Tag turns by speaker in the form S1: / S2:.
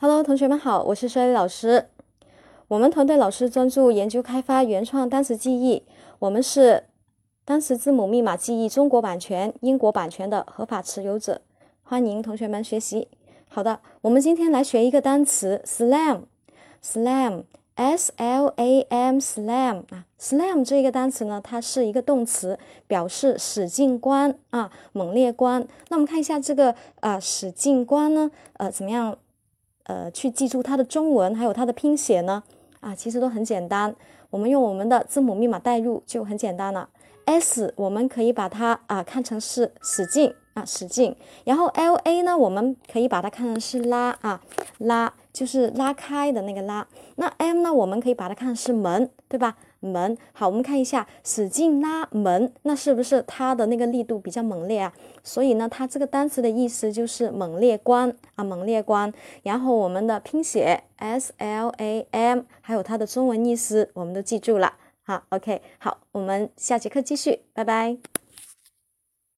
S1: Hello，同学们好，我是衰老师。我们团队老师专注研究开发原创单词记忆，我们是单词字母密码记忆中国版权、英国版权的合法持有者，欢迎同学们学习。好的，我们今天来学一个单词 slam，slam，s l a m，slam 啊，slam 这个单词呢，它是一个动词，表示使劲关啊，猛烈关。那我们看一下这个啊，使劲关呢，呃，怎么样？呃，去记住它的中文还有它的拼写呢？啊，其实都很简单。我们用我们的字母密码代入就很简单了。S 我们可以把它啊看成是使劲啊使劲，然后 L A 呢，我们可以把它看成是拉啊拉，就是拉开的那个拉。那 M 呢，我们可以把它看成是门，对吧？门好，我们看一下，使劲拉门，那是不是它的那个力度比较猛烈啊？所以呢，它这个单词的意思就是猛烈关啊，猛烈关。然后我们的拼写 S L A M，还有它的中文意思，我们都记住了。好，OK，好，我们下节课继续，拜拜。